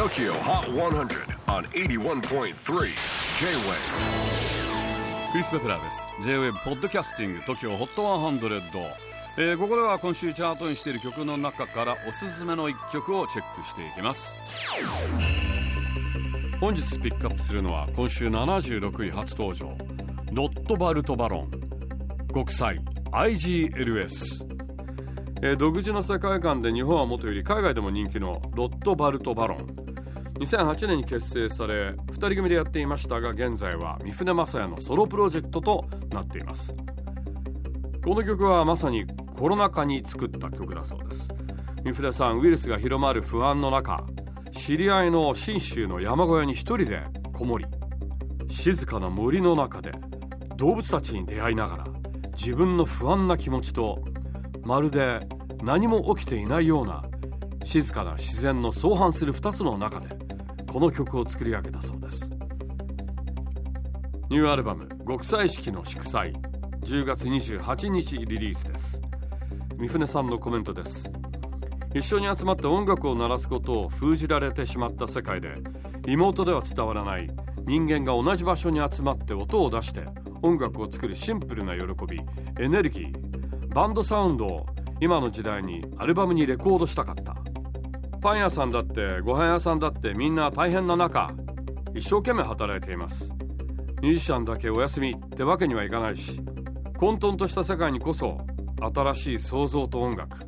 TOKYO HOT 100 on 81.3 J-WAVE. クリス・ベプラーです。J-WAVE ポッドキャスティング TOKYO HOT 100、えー、ここでは今週チャートにしている曲の中からおすすめの一曲をチェックしていきます。本日ピックアップするのは今週76位初登場。ロットバルト・バロン。国際 IGLS えー、独自の世界観で日本はもとより海外でも人気のロット・バルト・バロン。2008年に結成され2人組でやっていましたが現在は三船雅也のソロプロジェクトとなっています。この曲はまさにコロナ禍に作った曲だそうです。三船さんウイルスが広まる不安の中知り合いの信州の山小屋に一人でこもり静かな森の中で動物たちに出会いながら自分の不安な気持ちとまるで何も起きていないような静かな自然の相反する2つの中でこの曲を作り上げたそうです。ニューアルバム「極彩色の祝祭」10月28日リリースです。三船さんのコメントです。一緒に集まって音楽を鳴らすことを封じられてしまった世界で妹では伝わらない。人間が同じ場所に集まって音を出して音楽を作るシンプルな喜びエネルギー。バンドサウンドを今の時代にアルバムにレコードしたかった。パン屋さんだってご飯屋さんだってみんな大変な中一生懸命働いています。ミュージシャンだけお休みってわけにはいかないし混沌とした世界にこそ新しい創造と音楽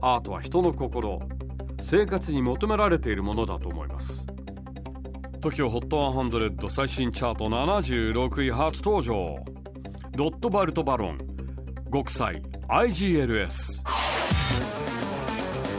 アートは人の心生活に求められているものだと思います。TOKYOHOT100 最新チャート76位初登場。ロットバルト・バロン極彩 IGLS